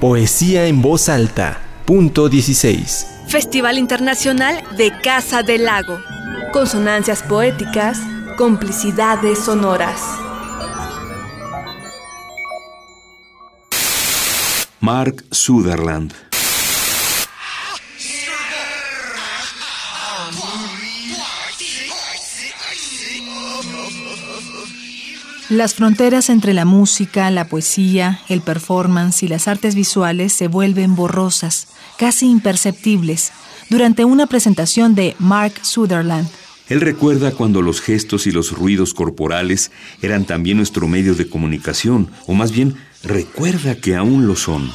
Poesía en voz alta. Punto 16. Festival Internacional de Casa del Lago. Consonancias poéticas, complicidades sonoras. Mark Sutherland. Las fronteras entre la música, la poesía, el performance y las artes visuales se vuelven borrosas, casi imperceptibles, durante una presentación de Mark Sutherland. Él recuerda cuando los gestos y los ruidos corporales eran también nuestro medio de comunicación, o más bien recuerda que aún lo son.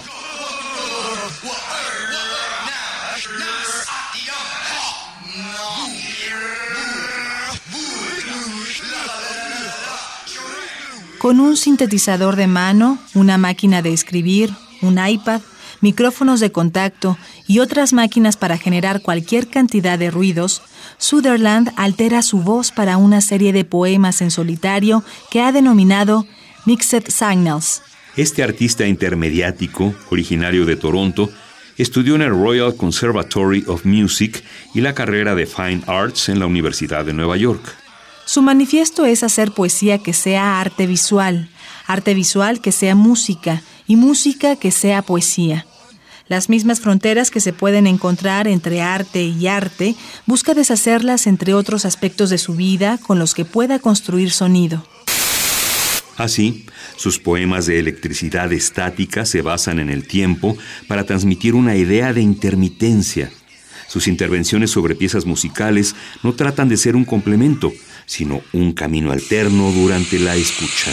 Con un sintetizador de mano, una máquina de escribir, un iPad, micrófonos de contacto y otras máquinas para generar cualquier cantidad de ruidos, Sutherland altera su voz para una serie de poemas en solitario que ha denominado Mixed Signals. Este artista intermediático, originario de Toronto, estudió en el Royal Conservatory of Music y la carrera de Fine Arts en la Universidad de Nueva York. Su manifiesto es hacer poesía que sea arte visual, arte visual que sea música y música que sea poesía. Las mismas fronteras que se pueden encontrar entre arte y arte, busca deshacerlas entre otros aspectos de su vida con los que pueda construir sonido. Así, sus poemas de electricidad estática se basan en el tiempo para transmitir una idea de intermitencia. Sus intervenciones sobre piezas musicales no tratan de ser un complemento, sino un camino alterno durante la escucha.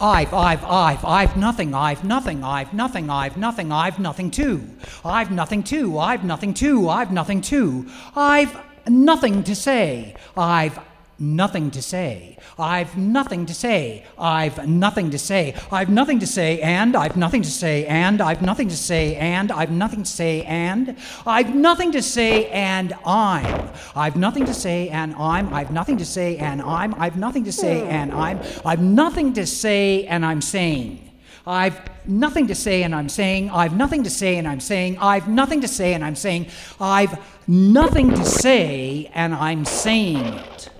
I've, I've, I've, I've nothing, I've nothing, I've nothing, I've nothing, I've nothing too. I've nothing too, I've nothing too, I've nothing too. I've nothing to say. I've nothing to say. I've nothing to say. I've nothing to say. I've nothing to say, and I've nothing to say, and I've nothing to say, and I've nothing to say, and I've nothing to say, and I'm. I've nothing to say, and I'm. I've nothing to say, and I'm. I've nothing to say, and I'm. I've nothing to say, and I'm saying. I've nothing to say and I'm saying, I've nothing to say and I'm saying, I've nothing to say and I'm saying, I've nothing to say and I'm saying it.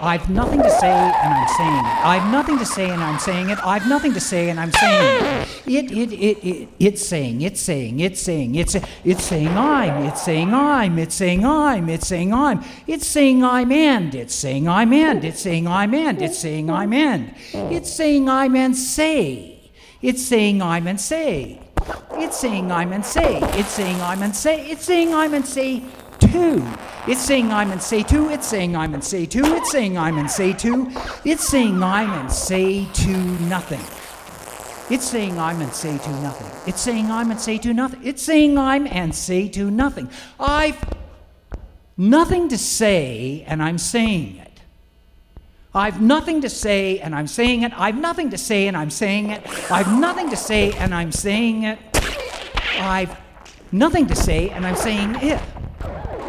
I've nothing to say and I'm saying it. I've nothing to say and I'm saying it. I've nothing to say and I'm saying it. It, it, it, it, it's saying, it's saying, it's saying, it's, it's saying I'm, it's saying I'm, it's saying I'm, it's saying I'm, it's saying I'm and, it's saying I'm and, it's saying I'm and, it's saying I'm and, it's saying I'm and say, it's saying I'm and say, it's saying I'm and say, it's saying I'm and say, it's saying I'm and say It's saying I'm and say two. It's saying I'm say two. It's saying I'm say two. It's saying I'm say two. nothing. It's saying I'm say two. nothing. It's saying I'm and say two. nothing. It's saying I'm and say two. nothing. I've nothing to say and I'm saying it. I've nothing to say and I'm saying it. I've nothing to say and I'm saying it. I've nothing to say and I'm saying it. I've nothing to say and I'm saying it.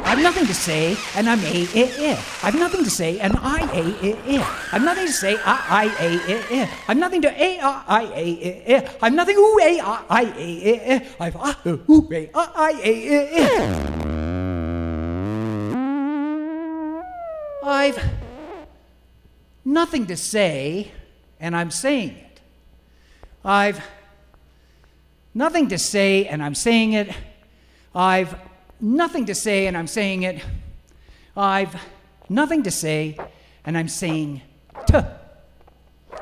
I've nothing to say, and I'm a eh eh. I've nothing to say, and I a eh eh. I've nothing to say, I I a eh eh. I've nothing to a I I a eh eh. I've nothing ooh a I I a eh eh. I've ah ooh a I I a eh eh. I've nothing to say, and I'm saying it. I've nothing to say, and I'm saying it. I've nothing to say and I'm saying it. I've nothing to say and I'm saying t.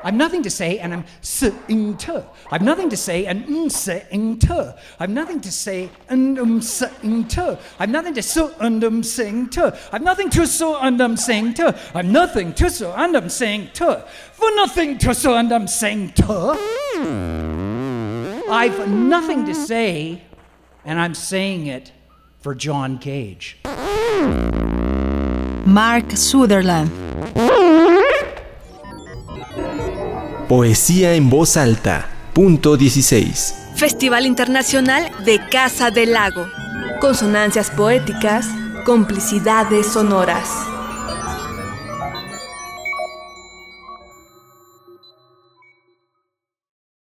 I've nothing to say and I'm saying t. I've nothing to say and I'm saying t. I've nothing to say and I'm saying t. I've nothing to say and I'm saying t. I've nothing to say and I'm saying t. I've nothing to say and I'm saying t. For nothing to say and I'm saying t. I've nothing to say and I'm saying it for John Cage. Mark Sutherland. Poesía en voz alta. Punto 16. Festival Internacional de Casa del Lago. Consonancias poéticas, complicidades sonoras.